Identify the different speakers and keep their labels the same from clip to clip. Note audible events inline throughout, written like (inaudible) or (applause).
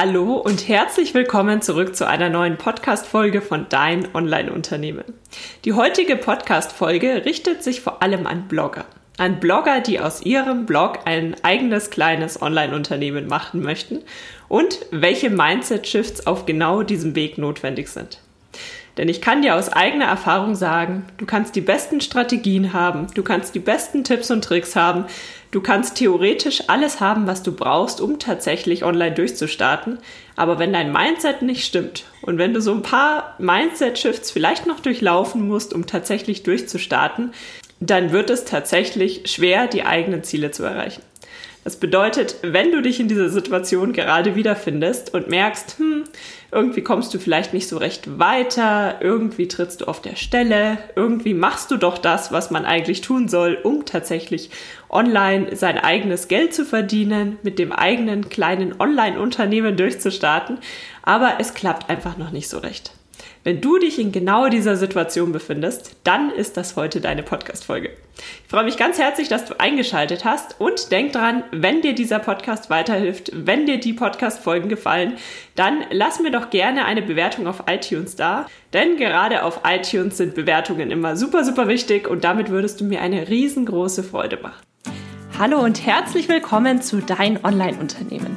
Speaker 1: Hallo und herzlich willkommen zurück zu einer neuen Podcast-Folge von Dein Online-Unternehmen. Die heutige Podcast-Folge richtet sich vor allem an Blogger. An Blogger, die aus ihrem Blog ein eigenes kleines Online-Unternehmen machen möchten und welche Mindset-Shifts auf genau diesem Weg notwendig sind. Denn ich kann dir aus eigener Erfahrung sagen, du kannst die besten Strategien haben, du kannst die besten Tipps und Tricks haben, du kannst theoretisch alles haben, was du brauchst, um tatsächlich online durchzustarten. Aber wenn dein Mindset nicht stimmt und wenn du so ein paar Mindset-Shifts vielleicht noch durchlaufen musst, um tatsächlich durchzustarten, dann wird es tatsächlich schwer, die eigenen Ziele zu erreichen. Das bedeutet, wenn du dich in dieser Situation gerade wiederfindest und merkst, hm, irgendwie kommst du vielleicht nicht so recht weiter, irgendwie trittst du auf der Stelle, irgendwie machst du doch das, was man eigentlich tun soll, um tatsächlich online sein eigenes Geld zu verdienen, mit dem eigenen kleinen Online-Unternehmen durchzustarten, aber es klappt einfach noch nicht so recht. Wenn du dich in genau dieser Situation befindest, dann ist das heute deine Podcast-Folge. Ich freue mich ganz herzlich, dass du eingeschaltet hast und denk dran, wenn dir dieser Podcast weiterhilft, wenn dir die Podcast-Folgen gefallen, dann lass mir doch gerne eine Bewertung auf iTunes da, denn gerade auf iTunes sind Bewertungen immer super, super wichtig und damit würdest du mir eine riesengroße Freude machen. Hallo und herzlich willkommen zu Dein Online-Unternehmen.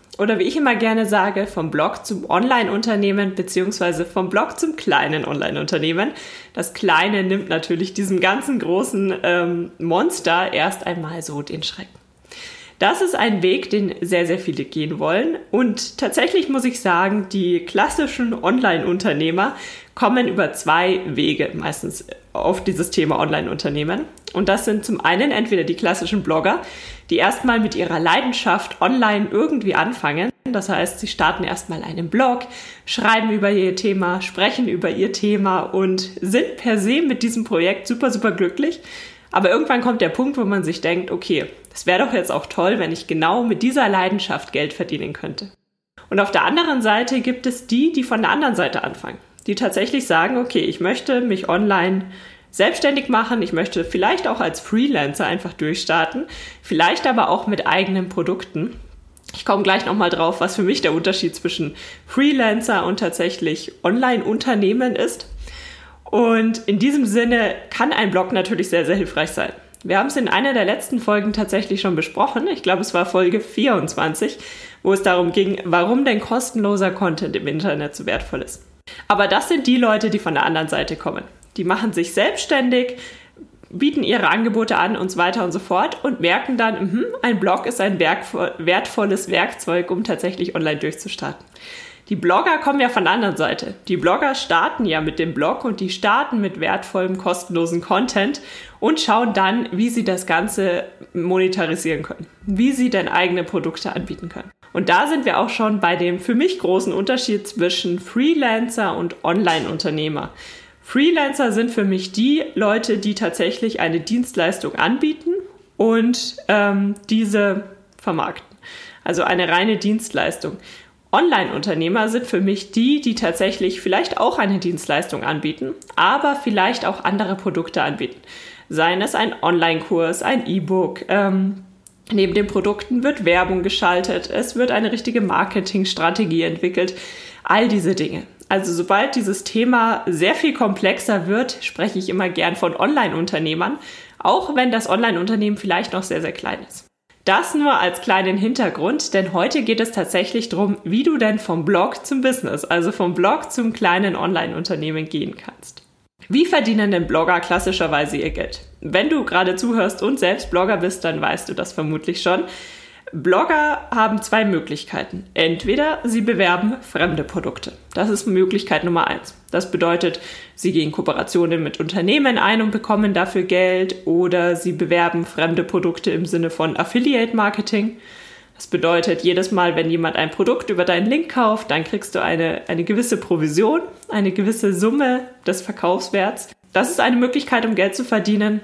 Speaker 1: Oder wie ich immer gerne sage, vom Blog zum Online-Unternehmen beziehungsweise vom Blog zum kleinen Online-Unternehmen. Das Kleine nimmt natürlich diesem ganzen großen ähm, Monster erst einmal so den Schrecken. Das ist ein Weg, den sehr, sehr viele gehen wollen. Und tatsächlich muss ich sagen, die klassischen Online-Unternehmer kommen über zwei Wege meistens auf dieses Thema Online-Unternehmen. Und das sind zum einen entweder die klassischen Blogger, die erstmal mit ihrer Leidenschaft online irgendwie anfangen. Das heißt, sie starten erstmal einen Blog, schreiben über ihr Thema, sprechen über ihr Thema und sind per se mit diesem Projekt super, super glücklich. Aber irgendwann kommt der Punkt, wo man sich denkt, okay, das wäre doch jetzt auch toll, wenn ich genau mit dieser Leidenschaft Geld verdienen könnte. Und auf der anderen Seite gibt es die, die von der anderen Seite anfangen, die tatsächlich sagen, okay, ich möchte mich online selbstständig machen, ich möchte vielleicht auch als Freelancer einfach durchstarten, vielleicht aber auch mit eigenen Produkten. Ich komme gleich nochmal drauf, was für mich der Unterschied zwischen Freelancer und tatsächlich Online-Unternehmen ist. Und in diesem Sinne kann ein Blog natürlich sehr, sehr hilfreich sein. Wir haben es in einer der letzten Folgen tatsächlich schon besprochen. Ich glaube, es war Folge 24, wo es darum ging, warum denn kostenloser Content im Internet so wertvoll ist. Aber das sind die Leute, die von der anderen Seite kommen. Die machen sich selbstständig, bieten ihre Angebote an und so weiter und so fort und merken dann, mh, ein Blog ist ein wertvolles Werkzeug, um tatsächlich online durchzustarten. Die Blogger kommen ja von der anderen Seite. Die Blogger starten ja mit dem Blog und die starten mit wertvollem, kostenlosen Content und schauen dann, wie sie das Ganze monetarisieren können, wie sie denn eigene Produkte anbieten können. Und da sind wir auch schon bei dem für mich großen Unterschied zwischen Freelancer und Online-Unternehmer. Freelancer sind für mich die Leute, die tatsächlich eine Dienstleistung anbieten und ähm, diese vermarkten. Also eine reine Dienstleistung. Online-Unternehmer sind für mich die, die tatsächlich vielleicht auch eine Dienstleistung anbieten, aber vielleicht auch andere Produkte anbieten. Seien es ein Online-Kurs, ein E-Book. Ähm, neben den Produkten wird Werbung geschaltet, es wird eine richtige Marketingstrategie entwickelt. All diese Dinge. Also sobald dieses Thema sehr viel komplexer wird, spreche ich immer gern von Online-Unternehmern, auch wenn das Online-Unternehmen vielleicht noch sehr, sehr klein ist. Das nur als kleinen Hintergrund, denn heute geht es tatsächlich darum, wie du denn vom Blog zum Business, also vom Blog zum kleinen Online-Unternehmen gehen kannst. Wie verdienen denn Blogger klassischerweise ihr Geld? Wenn du gerade zuhörst und selbst Blogger bist, dann weißt du das vermutlich schon. Blogger haben zwei Möglichkeiten. Entweder sie bewerben fremde Produkte. Das ist Möglichkeit Nummer eins. Das bedeutet, sie gehen Kooperationen mit Unternehmen ein und bekommen dafür Geld oder sie bewerben fremde Produkte im Sinne von Affiliate Marketing. Das bedeutet, jedes Mal, wenn jemand ein Produkt über deinen Link kauft, dann kriegst du eine, eine gewisse Provision, eine gewisse Summe des Verkaufswerts. Das ist eine Möglichkeit, um Geld zu verdienen.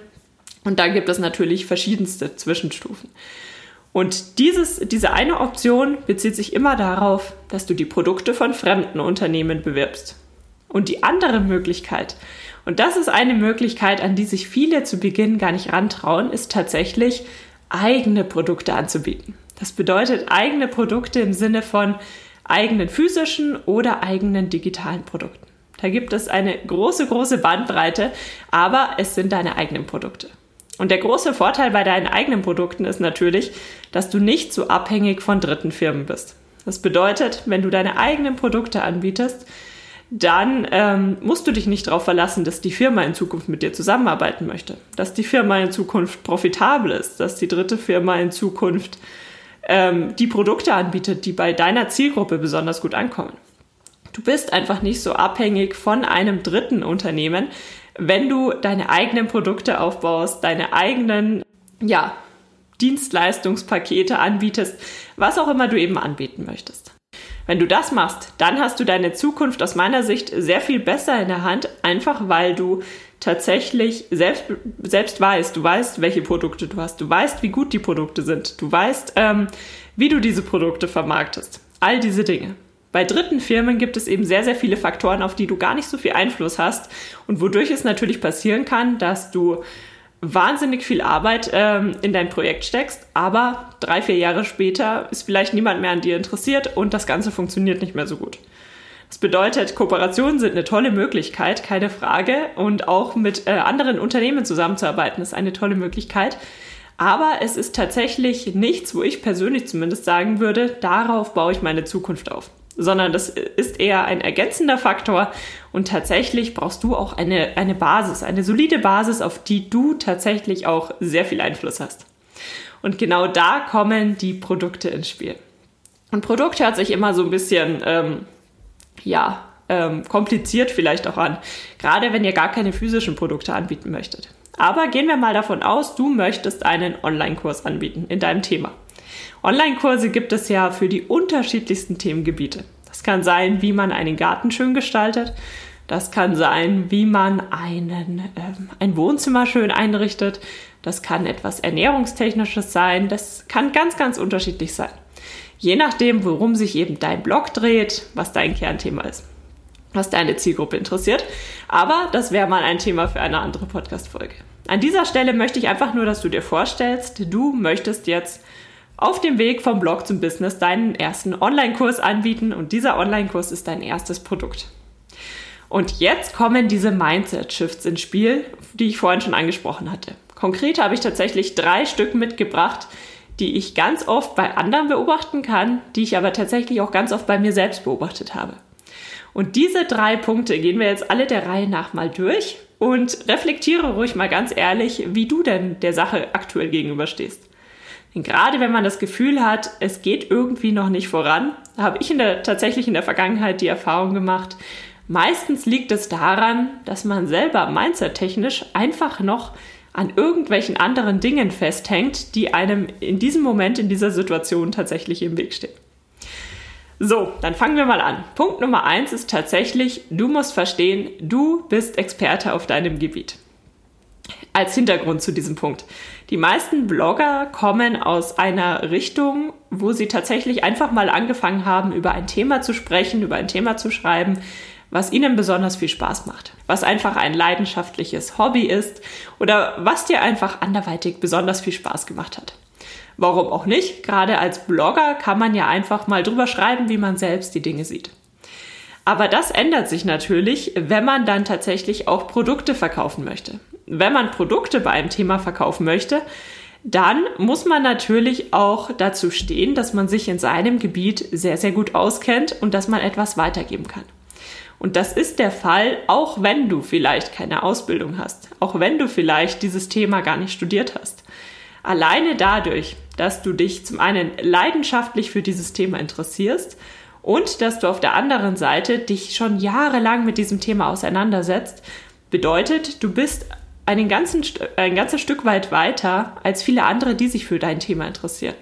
Speaker 1: Und dann gibt es natürlich verschiedenste Zwischenstufen. Und dieses, diese eine Option bezieht sich immer darauf, dass du die Produkte von fremden Unternehmen bewirbst. Und die andere Möglichkeit, und das ist eine Möglichkeit, an die sich viele zu Beginn gar nicht rantrauen, ist tatsächlich eigene Produkte anzubieten. Das bedeutet eigene Produkte im Sinne von eigenen physischen oder eigenen digitalen Produkten. Da gibt es eine große, große Bandbreite, aber es sind deine eigenen Produkte. Und der große Vorteil bei deinen eigenen Produkten ist natürlich, dass du nicht so abhängig von dritten Firmen bist. Das bedeutet, wenn du deine eigenen Produkte anbietest, dann ähm, musst du dich nicht darauf verlassen, dass die Firma in Zukunft mit dir zusammenarbeiten möchte, dass die Firma in Zukunft profitabel ist, dass die dritte Firma in Zukunft ähm, die Produkte anbietet, die bei deiner Zielgruppe besonders gut ankommen. Du bist einfach nicht so abhängig von einem dritten Unternehmen, wenn du deine eigenen Produkte aufbaust, deine eigenen, ja, Dienstleistungspakete anbietest, was auch immer du eben anbieten möchtest. Wenn du das machst, dann hast du deine Zukunft aus meiner Sicht sehr viel besser in der Hand, einfach weil du tatsächlich selbst, selbst weißt, du weißt, welche Produkte du hast, du weißt, wie gut die Produkte sind, du weißt, ähm, wie du diese Produkte vermarktest. All diese Dinge. Bei dritten Firmen gibt es eben sehr, sehr viele Faktoren, auf die du gar nicht so viel Einfluss hast und wodurch es natürlich passieren kann, dass du wahnsinnig viel Arbeit ähm, in dein Projekt steckst, aber drei, vier Jahre später ist vielleicht niemand mehr an dir interessiert und das Ganze funktioniert nicht mehr so gut. Das bedeutet, Kooperationen sind eine tolle Möglichkeit, keine Frage. Und auch mit äh, anderen Unternehmen zusammenzuarbeiten ist eine tolle Möglichkeit. Aber es ist tatsächlich nichts, wo ich persönlich zumindest sagen würde, darauf baue ich meine Zukunft auf sondern das ist eher ein ergänzender Faktor und tatsächlich brauchst du auch eine, eine Basis, eine solide Basis, auf die du tatsächlich auch sehr viel Einfluss hast. Und genau da kommen die Produkte ins Spiel. Und Produkt hört sich immer so ein bisschen, ähm, ja, ähm, kompliziert vielleicht auch an, gerade wenn ihr gar keine physischen Produkte anbieten möchtet. Aber gehen wir mal davon aus, du möchtest einen Online-Kurs anbieten in deinem Thema. Online-Kurse gibt es ja für die unterschiedlichsten Themengebiete. Das kann sein, wie man einen Garten schön gestaltet. Das kann sein, wie man einen, ähm, ein Wohnzimmer schön einrichtet. Das kann etwas Ernährungstechnisches sein. Das kann ganz, ganz unterschiedlich sein. Je nachdem, worum sich eben dein Blog dreht, was dein Kernthema ist, was deine Zielgruppe interessiert. Aber das wäre mal ein Thema für eine andere Podcast-Folge. An dieser Stelle möchte ich einfach nur, dass du dir vorstellst, du möchtest jetzt auf dem Weg vom Blog zum Business deinen ersten Online-Kurs anbieten und dieser Online-Kurs ist dein erstes Produkt. Und jetzt kommen diese Mindset-Shifts ins Spiel, die ich vorhin schon angesprochen hatte. Konkret habe ich tatsächlich drei Stück mitgebracht, die ich ganz oft bei anderen beobachten kann, die ich aber tatsächlich auch ganz oft bei mir selbst beobachtet habe. Und diese drei Punkte gehen wir jetzt alle der Reihe nach mal durch und reflektiere ruhig mal ganz ehrlich, wie du denn der Sache aktuell gegenüberstehst. Denn gerade wenn man das Gefühl hat, es geht irgendwie noch nicht voran, habe ich in der, tatsächlich in der Vergangenheit die Erfahrung gemacht, meistens liegt es daran, dass man selber mindset-technisch einfach noch an irgendwelchen anderen Dingen festhängt, die einem in diesem Moment, in dieser Situation tatsächlich im Weg stehen. So, dann fangen wir mal an. Punkt Nummer eins ist tatsächlich, du musst verstehen, du bist Experte auf deinem Gebiet als Hintergrund zu diesem Punkt. Die meisten Blogger kommen aus einer Richtung, wo sie tatsächlich einfach mal angefangen haben, über ein Thema zu sprechen, über ein Thema zu schreiben, was ihnen besonders viel Spaß macht, was einfach ein leidenschaftliches Hobby ist oder was dir einfach anderweitig besonders viel Spaß gemacht hat. Warum auch nicht? Gerade als Blogger kann man ja einfach mal drüber schreiben, wie man selbst die Dinge sieht. Aber das ändert sich natürlich, wenn man dann tatsächlich auch Produkte verkaufen möchte wenn man Produkte bei einem Thema verkaufen möchte, dann muss man natürlich auch dazu stehen, dass man sich in seinem Gebiet sehr, sehr gut auskennt und dass man etwas weitergeben kann. Und das ist der Fall, auch wenn du vielleicht keine Ausbildung hast, auch wenn du vielleicht dieses Thema gar nicht studiert hast. Alleine dadurch, dass du dich zum einen leidenschaftlich für dieses Thema interessierst und dass du auf der anderen Seite dich schon jahrelang mit diesem Thema auseinandersetzt, bedeutet, du bist einen ganzen, ein ganzes Stück weit weiter als viele andere, die sich für dein Thema interessieren.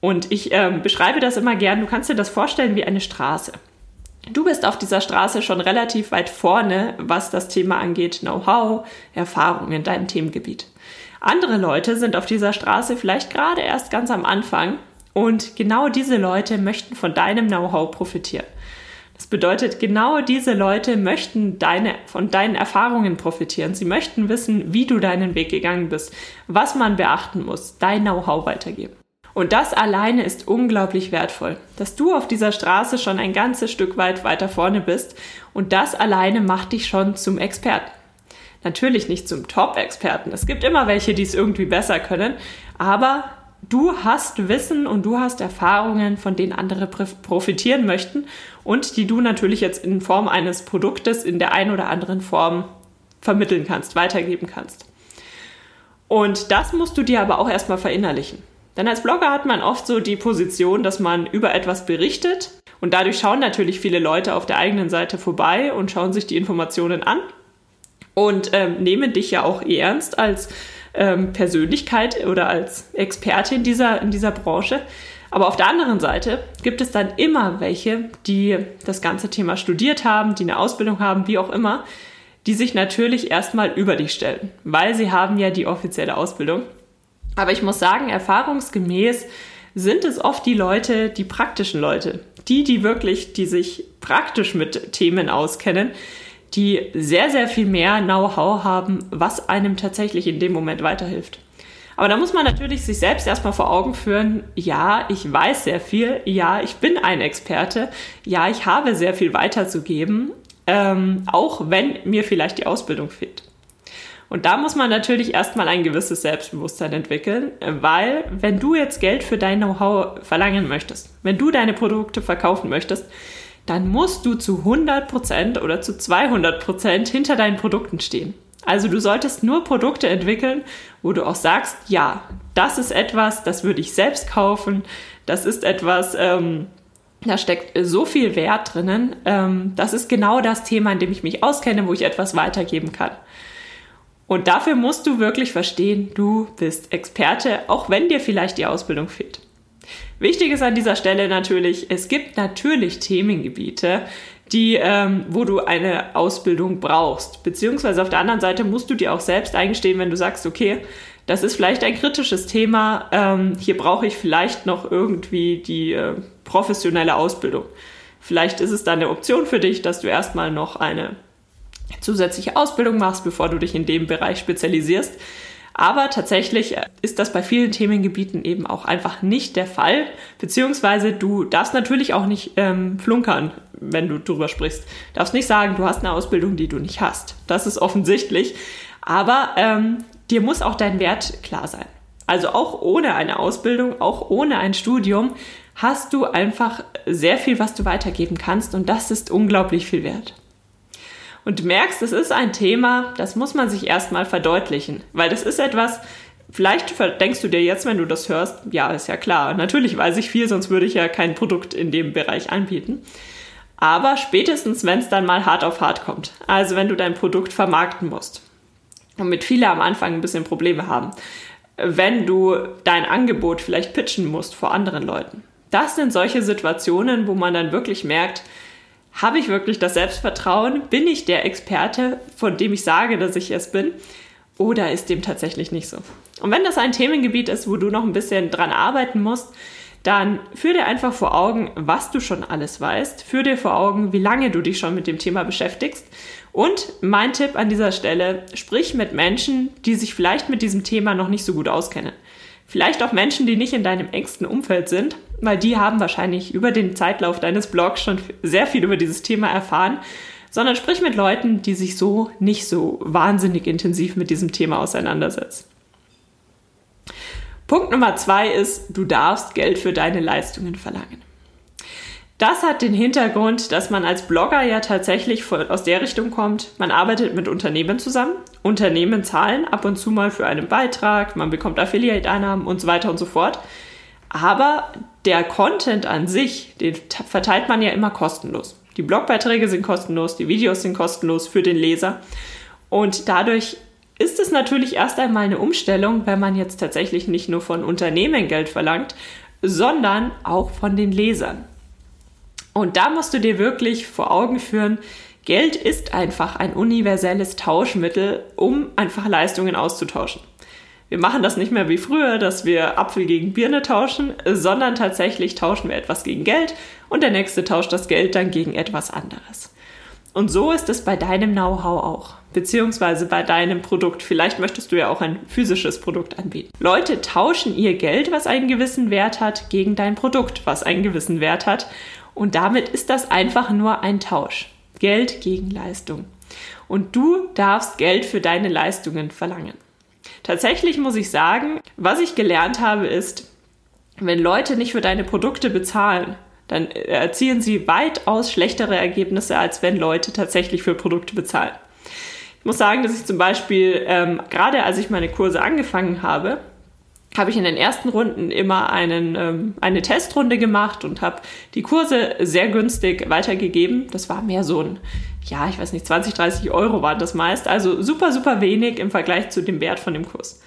Speaker 1: Und ich äh, beschreibe das immer gern. Du kannst dir das vorstellen wie eine Straße. Du bist auf dieser Straße schon relativ weit vorne, was das Thema angeht, Know-how, Erfahrung in deinem Themengebiet. Andere Leute sind auf dieser Straße vielleicht gerade erst ganz am Anfang und genau diese Leute möchten von deinem Know-how profitieren. Das bedeutet, genau diese Leute möchten deine, von deinen Erfahrungen profitieren. Sie möchten wissen, wie du deinen Weg gegangen bist, was man beachten muss, dein Know-how weitergeben. Und das alleine ist unglaublich wertvoll, dass du auf dieser Straße schon ein ganzes Stück weit weiter vorne bist und das alleine macht dich schon zum Experten. Natürlich nicht zum Top-Experten. Es gibt immer welche, die es irgendwie besser können, aber du hast Wissen und du hast Erfahrungen, von denen andere profitieren möchten und die du natürlich jetzt in Form eines Produktes in der einen oder anderen Form vermitteln kannst, weitergeben kannst. Und das musst du dir aber auch erstmal verinnerlichen. Denn als Blogger hat man oft so die Position, dass man über etwas berichtet und dadurch schauen natürlich viele Leute auf der eigenen Seite vorbei und schauen sich die Informationen an und ähm, nehmen dich ja auch ernst als ähm, Persönlichkeit oder als Experte in dieser, in dieser Branche. Aber auf der anderen Seite gibt es dann immer welche, die das ganze Thema studiert haben, die eine Ausbildung haben, wie auch immer, die sich natürlich erstmal über dich stellen, weil sie haben ja die offizielle Ausbildung. Aber ich muss sagen, erfahrungsgemäß sind es oft die Leute, die praktischen Leute, die, die wirklich, die sich praktisch mit Themen auskennen, die sehr, sehr viel mehr Know-how haben, was einem tatsächlich in dem Moment weiterhilft. Aber da muss man natürlich sich selbst erstmal vor Augen führen, ja, ich weiß sehr viel, ja, ich bin ein Experte, ja, ich habe sehr viel weiterzugeben, ähm, auch wenn mir vielleicht die Ausbildung fehlt. Und da muss man natürlich erstmal ein gewisses Selbstbewusstsein entwickeln, weil wenn du jetzt Geld für dein Know-how verlangen möchtest, wenn du deine Produkte verkaufen möchtest, dann musst du zu 100% oder zu 200% hinter deinen Produkten stehen. Also du solltest nur Produkte entwickeln, wo du auch sagst, ja, das ist etwas, das würde ich selbst kaufen, das ist etwas, ähm, da steckt so viel Wert drinnen, ähm, das ist genau das Thema, in dem ich mich auskenne, wo ich etwas weitergeben kann. Und dafür musst du wirklich verstehen, du bist Experte, auch wenn dir vielleicht die Ausbildung fehlt. Wichtig ist an dieser Stelle natürlich, es gibt natürlich Themengebiete, die, ähm, wo du eine Ausbildung brauchst. Beziehungsweise auf der anderen Seite musst du dir auch selbst eingestehen, wenn du sagst, okay, das ist vielleicht ein kritisches Thema, ähm, hier brauche ich vielleicht noch irgendwie die äh, professionelle Ausbildung. Vielleicht ist es dann eine Option für dich, dass du erstmal noch eine zusätzliche Ausbildung machst, bevor du dich in dem Bereich spezialisierst. Aber tatsächlich ist das bei vielen Themengebieten eben auch einfach nicht der Fall. Beziehungsweise du darfst natürlich auch nicht ähm, flunkern, wenn du drüber sprichst. Du darfst nicht sagen, du hast eine Ausbildung, die du nicht hast. Das ist offensichtlich. Aber ähm, dir muss auch dein Wert klar sein. Also auch ohne eine Ausbildung, auch ohne ein Studium, hast du einfach sehr viel, was du weitergeben kannst und das ist unglaublich viel wert und du merkst, es ist ein Thema, das muss man sich erstmal verdeutlichen, weil das ist etwas, vielleicht denkst du dir jetzt, wenn du das hörst, ja, ist ja klar, natürlich weiß ich viel, sonst würde ich ja kein Produkt in dem Bereich anbieten. Aber spätestens, wenn es dann mal hart auf hart kommt, also wenn du dein Produkt vermarkten musst, womit viele am Anfang ein bisschen Probleme haben, wenn du dein Angebot vielleicht pitchen musst vor anderen Leuten. Das sind solche Situationen, wo man dann wirklich merkt, habe ich wirklich das Selbstvertrauen? Bin ich der Experte, von dem ich sage, dass ich es bin? Oder ist dem tatsächlich nicht so? Und wenn das ein Themengebiet ist, wo du noch ein bisschen dran arbeiten musst, dann führ dir einfach vor Augen, was du schon alles weißt. Führ dir vor Augen, wie lange du dich schon mit dem Thema beschäftigst. Und mein Tipp an dieser Stelle, sprich mit Menschen, die sich vielleicht mit diesem Thema noch nicht so gut auskennen. Vielleicht auch Menschen, die nicht in deinem engsten Umfeld sind, weil die haben wahrscheinlich über den Zeitlauf deines Blogs schon sehr viel über dieses Thema erfahren, sondern sprich mit Leuten, die sich so nicht so wahnsinnig intensiv mit diesem Thema auseinandersetzen. Punkt Nummer zwei ist, du darfst Geld für deine Leistungen verlangen. Das hat den Hintergrund, dass man als Blogger ja tatsächlich aus der Richtung kommt, man arbeitet mit Unternehmen zusammen, Unternehmen zahlen ab und zu mal für einen Beitrag, man bekommt Affiliate-Einnahmen und so weiter und so fort. Aber der Content an sich, den verteilt man ja immer kostenlos. Die Blogbeiträge sind kostenlos, die Videos sind kostenlos für den Leser. Und dadurch ist es natürlich erst einmal eine Umstellung, wenn man jetzt tatsächlich nicht nur von Unternehmen Geld verlangt, sondern auch von den Lesern. Und da musst du dir wirklich vor Augen führen, Geld ist einfach ein universelles Tauschmittel, um einfach Leistungen auszutauschen. Wir machen das nicht mehr wie früher, dass wir Apfel gegen Birne tauschen, sondern tatsächlich tauschen wir etwas gegen Geld und der nächste tauscht das Geld dann gegen etwas anderes. Und so ist es bei deinem Know-how auch, beziehungsweise bei deinem Produkt. Vielleicht möchtest du ja auch ein physisches Produkt anbieten. Leute tauschen ihr Geld, was einen gewissen Wert hat, gegen dein Produkt, was einen gewissen Wert hat. Und damit ist das einfach nur ein Tausch. Geld gegen Leistung. Und du darfst Geld für deine Leistungen verlangen. Tatsächlich muss ich sagen, was ich gelernt habe, ist, wenn Leute nicht für deine Produkte bezahlen, dann erzielen sie weitaus schlechtere Ergebnisse, als wenn Leute tatsächlich für Produkte bezahlen. Ich muss sagen, dass ich zum Beispiel, ähm, gerade als ich meine Kurse angefangen habe, habe ich in den ersten Runden immer einen, ähm, eine Testrunde gemacht und habe die Kurse sehr günstig weitergegeben. Das war mehr so ein, ja, ich weiß nicht, 20, 30 Euro waren das meist. Also super, super wenig im Vergleich zu dem Wert von dem Kurs.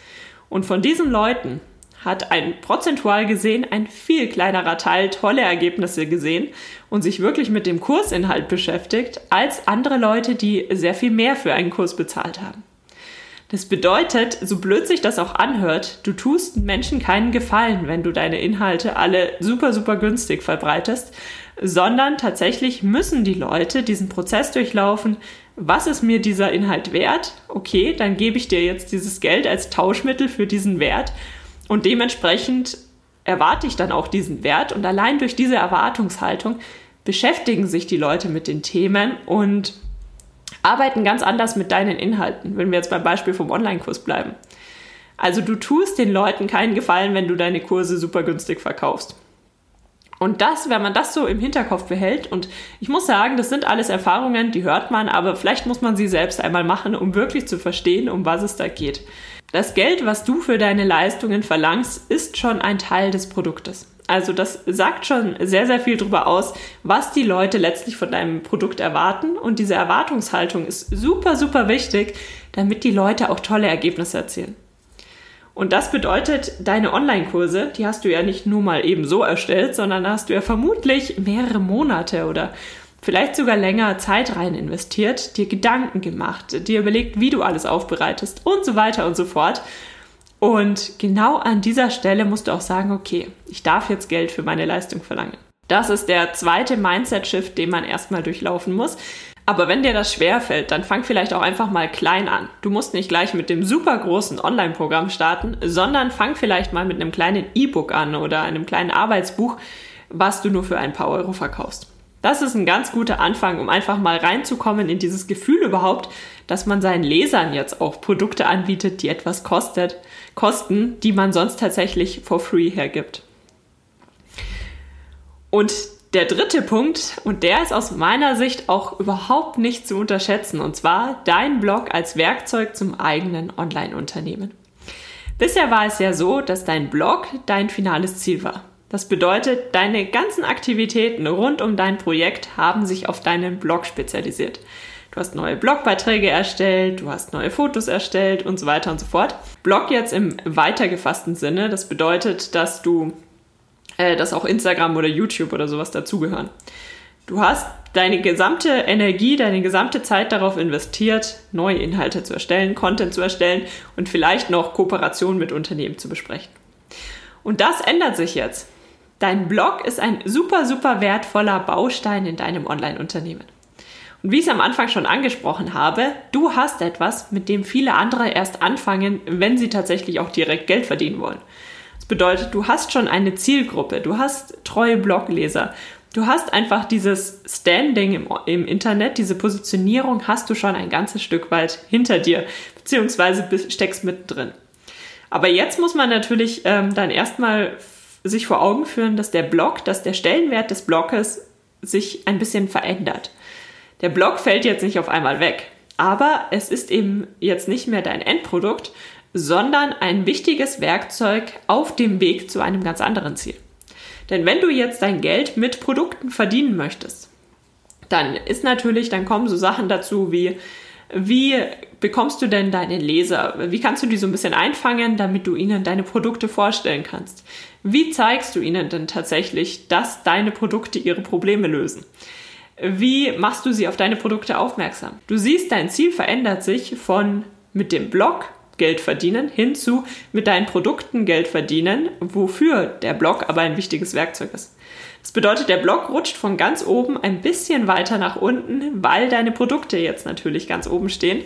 Speaker 1: Und von diesen Leuten hat ein prozentual gesehen ein viel kleinerer Teil tolle Ergebnisse gesehen und sich wirklich mit dem Kursinhalt beschäftigt, als andere Leute, die sehr viel mehr für einen Kurs bezahlt haben. Das bedeutet, so blöd sich das auch anhört, du tust Menschen keinen Gefallen, wenn du deine Inhalte alle super, super günstig verbreitest, sondern tatsächlich müssen die Leute diesen Prozess durchlaufen. Was ist mir dieser Inhalt wert? Okay, dann gebe ich dir jetzt dieses Geld als Tauschmittel für diesen Wert und dementsprechend erwarte ich dann auch diesen Wert und allein durch diese Erwartungshaltung beschäftigen sich die Leute mit den Themen und arbeiten ganz anders mit deinen Inhalten, wenn wir jetzt beim Beispiel vom Online-Kurs bleiben. Also du tust den Leuten keinen Gefallen, wenn du deine Kurse super günstig verkaufst. Und das, wenn man das so im Hinterkopf behält, und ich muss sagen, das sind alles Erfahrungen, die hört man, aber vielleicht muss man sie selbst einmal machen, um wirklich zu verstehen, um was es da geht. Das Geld, was du für deine Leistungen verlangst, ist schon ein Teil des Produktes. Also das sagt schon sehr, sehr viel darüber aus, was die Leute letztlich von deinem Produkt erwarten. Und diese Erwartungshaltung ist super, super wichtig, damit die Leute auch tolle Ergebnisse erzielen. Und das bedeutet, deine Online-Kurse, die hast du ja nicht nur mal eben so erstellt, sondern hast du ja vermutlich mehrere Monate oder vielleicht sogar länger Zeit rein investiert, dir Gedanken gemacht, dir überlegt, wie du alles aufbereitest und so weiter und so fort. Und genau an dieser Stelle musst du auch sagen, okay, ich darf jetzt Geld für meine Leistung verlangen. Das ist der zweite Mindset-Shift, den man erstmal durchlaufen muss. Aber wenn dir das schwer fällt, dann fang vielleicht auch einfach mal klein an. Du musst nicht gleich mit dem super großen Online-Programm starten, sondern fang vielleicht mal mit einem kleinen E-Book an oder einem kleinen Arbeitsbuch, was du nur für ein paar Euro verkaufst. Das ist ein ganz guter Anfang, um einfach mal reinzukommen in dieses Gefühl überhaupt, dass man seinen Lesern jetzt auch Produkte anbietet, die etwas kostet, kosten, die man sonst tatsächlich for free hergibt. Und der dritte Punkt, und der ist aus meiner Sicht auch überhaupt nicht zu unterschätzen, und zwar dein Blog als Werkzeug zum eigenen Online-Unternehmen. Bisher war es ja so, dass dein Blog dein finales Ziel war. Das bedeutet, deine ganzen Aktivitäten rund um dein Projekt haben sich auf deinen Blog spezialisiert. Du hast neue Blogbeiträge erstellt, du hast neue Fotos erstellt und so weiter und so fort. Blog jetzt im weitergefassten Sinne, das bedeutet, dass du, äh, dass auch Instagram oder YouTube oder sowas dazugehören. Du hast deine gesamte Energie, deine gesamte Zeit darauf investiert, neue Inhalte zu erstellen, Content zu erstellen und vielleicht noch Kooperationen mit Unternehmen zu besprechen. Und das ändert sich jetzt. Dein Blog ist ein super, super wertvoller Baustein in deinem Online-Unternehmen. Und wie ich es am Anfang schon angesprochen habe, du hast etwas, mit dem viele andere erst anfangen, wenn sie tatsächlich auch direkt Geld verdienen wollen. Das bedeutet, du hast schon eine Zielgruppe, du hast treue Blogleser, du hast einfach dieses Standing im, im Internet, diese Positionierung hast du schon ein ganzes Stück weit hinter dir, beziehungsweise steckst mittendrin. Aber jetzt muss man natürlich ähm, dann erstmal sich vor Augen führen, dass der Blog, dass der Stellenwert des Blogs sich ein bisschen verändert. Der Blog fällt jetzt nicht auf einmal weg, aber es ist eben jetzt nicht mehr dein Endprodukt, sondern ein wichtiges Werkzeug auf dem Weg zu einem ganz anderen Ziel. Denn wenn du jetzt dein Geld mit Produkten verdienen möchtest, dann ist natürlich, dann kommen so Sachen dazu wie wie bekommst du denn deine Leser? Wie kannst du die so ein bisschen einfangen, damit du ihnen deine Produkte vorstellen kannst? Wie zeigst du ihnen denn tatsächlich, dass deine Produkte ihre Probleme lösen? Wie machst du sie auf deine Produkte aufmerksam? Du siehst, dein Ziel verändert sich von mit dem Blog Geld verdienen hin zu mit deinen Produkten Geld verdienen, wofür der Blog aber ein wichtiges Werkzeug ist. Das bedeutet, der Blog rutscht von ganz oben ein bisschen weiter nach unten, weil deine Produkte jetzt natürlich ganz oben stehen.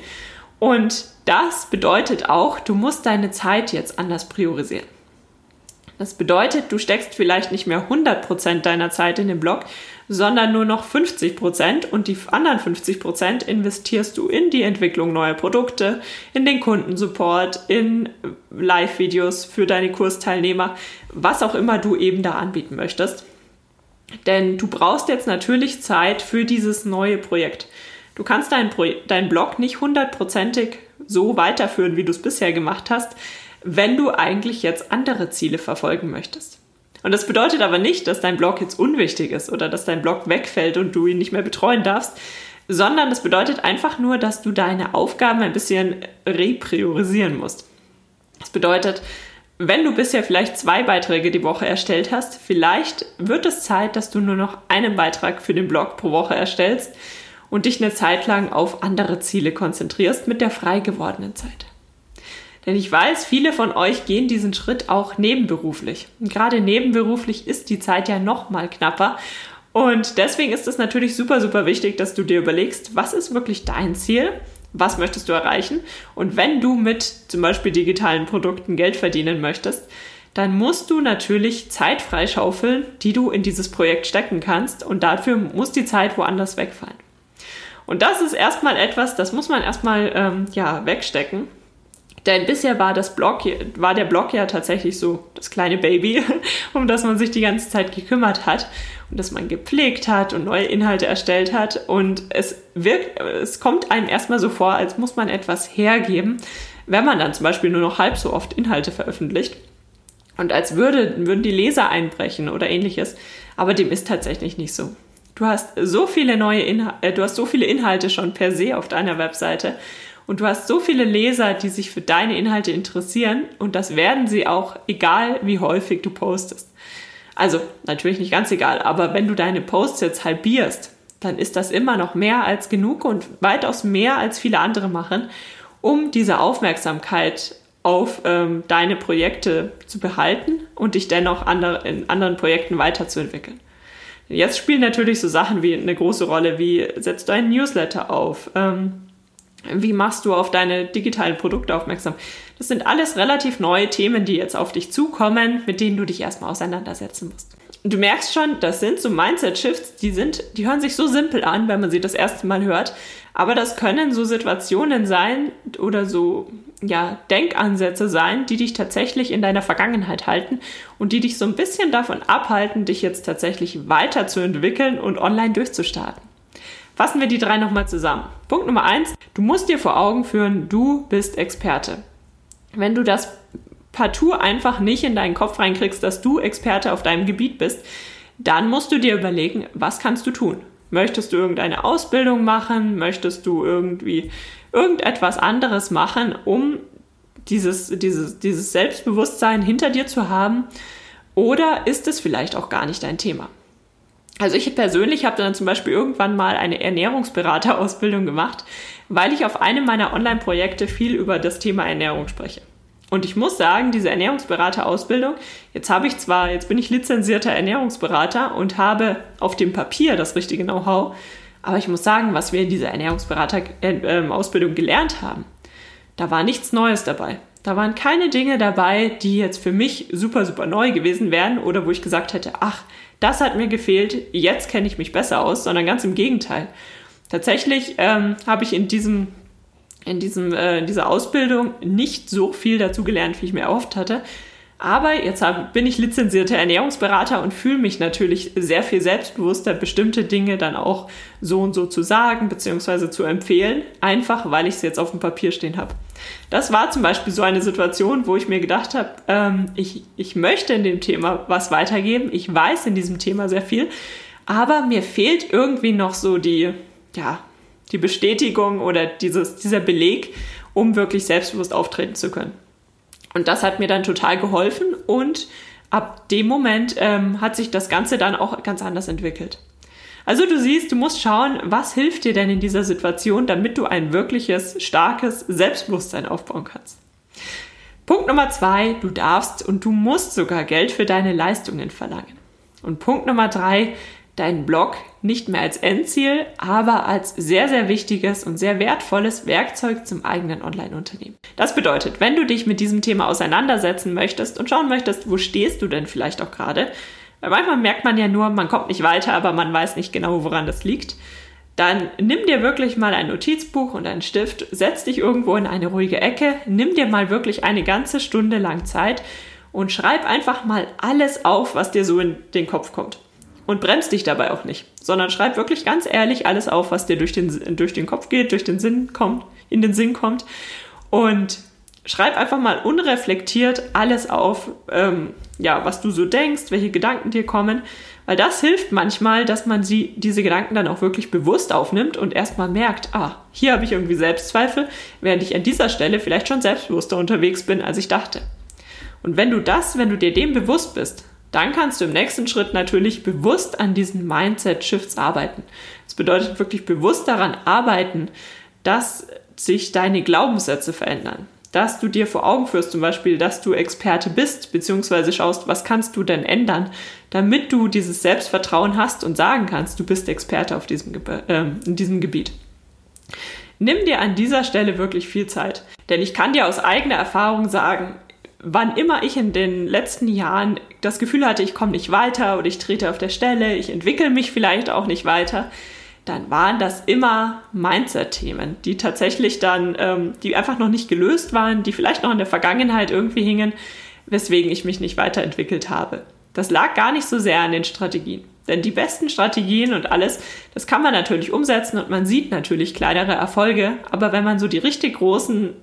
Speaker 1: Und das bedeutet auch, du musst deine Zeit jetzt anders priorisieren. Das bedeutet, du steckst vielleicht nicht mehr 100% deiner Zeit in den Blog, sondern nur noch 50% und die anderen 50% investierst du in die Entwicklung neuer Produkte, in den Kundensupport, in Live-Videos für deine Kursteilnehmer, was auch immer du eben da anbieten möchtest. Denn du brauchst jetzt natürlich Zeit für dieses neue Projekt. Du kannst deinen, Pro deinen Blog nicht hundertprozentig so weiterführen, wie du es bisher gemacht hast, wenn du eigentlich jetzt andere Ziele verfolgen möchtest. Und das bedeutet aber nicht, dass dein Blog jetzt unwichtig ist oder dass dein Blog wegfällt und du ihn nicht mehr betreuen darfst, sondern das bedeutet einfach nur, dass du deine Aufgaben ein bisschen repriorisieren musst. Das bedeutet, wenn du bisher vielleicht zwei Beiträge die Woche erstellt hast, vielleicht wird es Zeit, dass du nur noch einen Beitrag für den Blog pro Woche erstellst und dich eine Zeit lang auf andere Ziele konzentrierst mit der frei gewordenen Zeit. Denn ich weiß, viele von euch gehen diesen Schritt auch nebenberuflich. Und gerade nebenberuflich ist die Zeit ja noch mal knapper. Und deswegen ist es natürlich super, super wichtig, dass du dir überlegst, was ist wirklich dein Ziel was möchtest du erreichen. Und wenn du mit zum Beispiel digitalen Produkten Geld verdienen möchtest, dann musst du natürlich Zeit freischaufeln, die du in dieses Projekt stecken kannst. Und dafür muss die Zeit woanders wegfallen. Und das ist erstmal etwas, das muss man erstmal ähm, ja, wegstecken. Denn bisher war das Blog, war der Blog ja tatsächlich so das kleine Baby, (laughs) um das man sich die ganze Zeit gekümmert hat und das man gepflegt hat und neue Inhalte erstellt hat. Und es wirkt, es kommt einem erstmal so vor, als muss man etwas hergeben, wenn man dann zum Beispiel nur noch halb so oft Inhalte veröffentlicht. Und als würde, würden die Leser einbrechen oder ähnliches. Aber dem ist tatsächlich nicht so. Du hast so viele neue Inhalte, äh, du hast so viele Inhalte schon per se auf deiner Webseite und du hast so viele Leser, die sich für deine Inhalte interessieren und das werden sie auch, egal wie häufig du postest. Also natürlich nicht ganz egal, aber wenn du deine Posts jetzt halbierst, dann ist das immer noch mehr als genug und weitaus mehr als viele andere machen, um diese Aufmerksamkeit auf ähm, deine Projekte zu behalten und dich dennoch andere, in anderen Projekten weiterzuentwickeln. Jetzt spielen natürlich so Sachen wie eine große Rolle, wie setzt du einen Newsletter auf, ähm, wie machst du auf deine digitalen Produkte aufmerksam? Das sind alles relativ neue Themen, die jetzt auf dich zukommen, mit denen du dich erstmal auseinandersetzen musst. Du merkst schon, das sind so Mindset-Shifts, die sind, die hören sich so simpel an, wenn man sie das erste Mal hört. Aber das können so Situationen sein oder so, ja, Denkansätze sein, die dich tatsächlich in deiner Vergangenheit halten und die dich so ein bisschen davon abhalten, dich jetzt tatsächlich weiterzuentwickeln und online durchzustarten. Fassen wir die drei nochmal zusammen. Punkt Nummer eins, du musst dir vor Augen führen, du bist Experte. Wenn du das partout einfach nicht in deinen Kopf reinkriegst, dass du Experte auf deinem Gebiet bist, dann musst du dir überlegen, was kannst du tun? Möchtest du irgendeine Ausbildung machen? Möchtest du irgendwie irgendetwas anderes machen, um dieses, dieses, dieses Selbstbewusstsein hinter dir zu haben? Oder ist es vielleicht auch gar nicht dein Thema? Also ich persönlich habe dann zum Beispiel irgendwann mal eine Ernährungsberaterausbildung gemacht, weil ich auf einem meiner Online-Projekte viel über das Thema Ernährung spreche. Und ich muss sagen, diese Ernährungsberaterausbildung, jetzt habe ich zwar, jetzt bin ich lizenzierter Ernährungsberater und habe auf dem Papier das richtige Know-how, aber ich muss sagen, was wir in dieser Ernährungsberaterausbildung gelernt haben, da war nichts Neues dabei. Da waren keine Dinge dabei, die jetzt für mich super, super neu gewesen wären oder wo ich gesagt hätte, ach, das hat mir gefehlt, jetzt kenne ich mich besser aus, sondern ganz im Gegenteil. Tatsächlich ähm, habe ich in diesem in, diesem, äh, in dieser Ausbildung nicht so viel dazu gelernt, wie ich mir erhofft hatte. Aber jetzt hab, bin ich lizenzierter Ernährungsberater und fühle mich natürlich sehr viel selbstbewusster, bestimmte Dinge dann auch so und so zu sagen bzw. zu empfehlen, einfach weil ich es jetzt auf dem Papier stehen habe. Das war zum Beispiel so eine Situation, wo ich mir gedacht habe, ähm, ich, ich möchte in dem Thema was weitergeben, ich weiß in diesem Thema sehr viel, aber mir fehlt irgendwie noch so die, ja, die Bestätigung oder dieses, dieser Beleg, um wirklich selbstbewusst auftreten zu können. Und das hat mir dann total geholfen und ab dem Moment ähm, hat sich das Ganze dann auch ganz anders entwickelt. Also du siehst, du musst schauen, was hilft dir denn in dieser Situation, damit du ein wirkliches, starkes Selbstbewusstsein aufbauen kannst. Punkt Nummer zwei, du darfst und du musst sogar Geld für deine Leistungen verlangen. Und Punkt Nummer drei, deinen Blog nicht mehr als Endziel, aber als sehr, sehr wichtiges und sehr wertvolles Werkzeug zum eigenen Online-Unternehmen. Das bedeutet, wenn du dich mit diesem Thema auseinandersetzen möchtest und schauen möchtest, wo stehst du denn vielleicht auch gerade, weil manchmal merkt man ja nur, man kommt nicht weiter, aber man weiß nicht genau, woran das liegt, dann nimm dir wirklich mal ein Notizbuch und einen Stift, setz dich irgendwo in eine ruhige Ecke, nimm dir mal wirklich eine ganze Stunde lang Zeit und schreib einfach mal alles auf, was dir so in den Kopf kommt und bremst dich dabei auch nicht, sondern schreib wirklich ganz ehrlich alles auf, was dir durch den, durch den Kopf geht, durch den Sinn kommt, in den Sinn kommt und schreib einfach mal unreflektiert alles auf, ähm, ja, was du so denkst, welche Gedanken dir kommen, weil das hilft manchmal, dass man sie, diese Gedanken dann auch wirklich bewusst aufnimmt und erstmal merkt, ah, hier habe ich irgendwie Selbstzweifel, während ich an dieser Stelle vielleicht schon selbstbewusster unterwegs bin, als ich dachte. Und wenn du das, wenn du dir dem bewusst bist, dann kannst du im nächsten Schritt natürlich bewusst an diesen Mindset-Shifts arbeiten. Das bedeutet wirklich bewusst daran arbeiten, dass sich deine Glaubenssätze verändern. Dass du dir vor Augen führst, zum Beispiel, dass du Experte bist, beziehungsweise schaust, was kannst du denn ändern, damit du dieses Selbstvertrauen hast und sagen kannst, du bist Experte auf diesem, äh, in diesem Gebiet. Nimm dir an dieser Stelle wirklich viel Zeit. Denn ich kann dir aus eigener Erfahrung sagen, wann immer ich in den letzten Jahren das Gefühl hatte, ich komme nicht weiter oder ich trete auf der Stelle, ich entwickle mich vielleicht auch nicht weiter, dann waren das immer Mindset-Themen, die tatsächlich dann, ähm, die einfach noch nicht gelöst waren, die vielleicht noch in der Vergangenheit irgendwie hingen, weswegen ich mich nicht weiterentwickelt habe. Das lag gar nicht so sehr an den Strategien. Denn die besten Strategien und alles, das kann man natürlich umsetzen und man sieht natürlich kleinere Erfolge. Aber wenn man so die richtig großen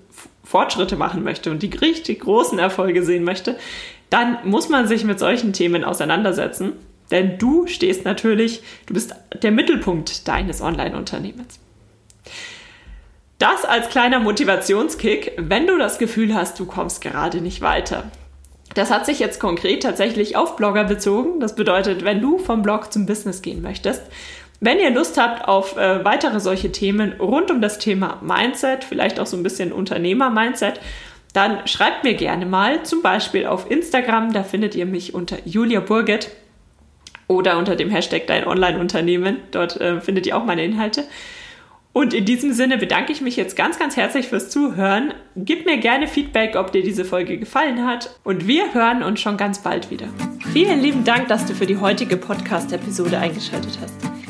Speaker 1: Fortschritte machen möchte und die richtig großen Erfolge sehen möchte, dann muss man sich mit solchen Themen auseinandersetzen. Denn du stehst natürlich, du bist der Mittelpunkt deines Online-Unternehmens. Das als kleiner Motivationskick, wenn du das Gefühl hast, du kommst gerade nicht weiter. Das hat sich jetzt konkret tatsächlich auf Blogger bezogen. Das bedeutet, wenn du vom Blog zum Business gehen möchtest, wenn ihr Lust habt auf äh, weitere solche Themen rund um das Thema Mindset, vielleicht auch so ein bisschen Unternehmer-Mindset, dann schreibt mir gerne mal, zum Beispiel auf Instagram, da findet ihr mich unter Julia Burget oder unter dem Hashtag Dein Online-Unternehmen. Dort äh, findet ihr auch meine Inhalte. Und in diesem Sinne bedanke ich mich jetzt ganz, ganz herzlich fürs Zuhören. Gib mir gerne Feedback, ob dir diese Folge gefallen hat. Und wir hören uns schon ganz bald wieder. Vielen lieben Dank, dass du für die heutige Podcast-Episode eingeschaltet hast.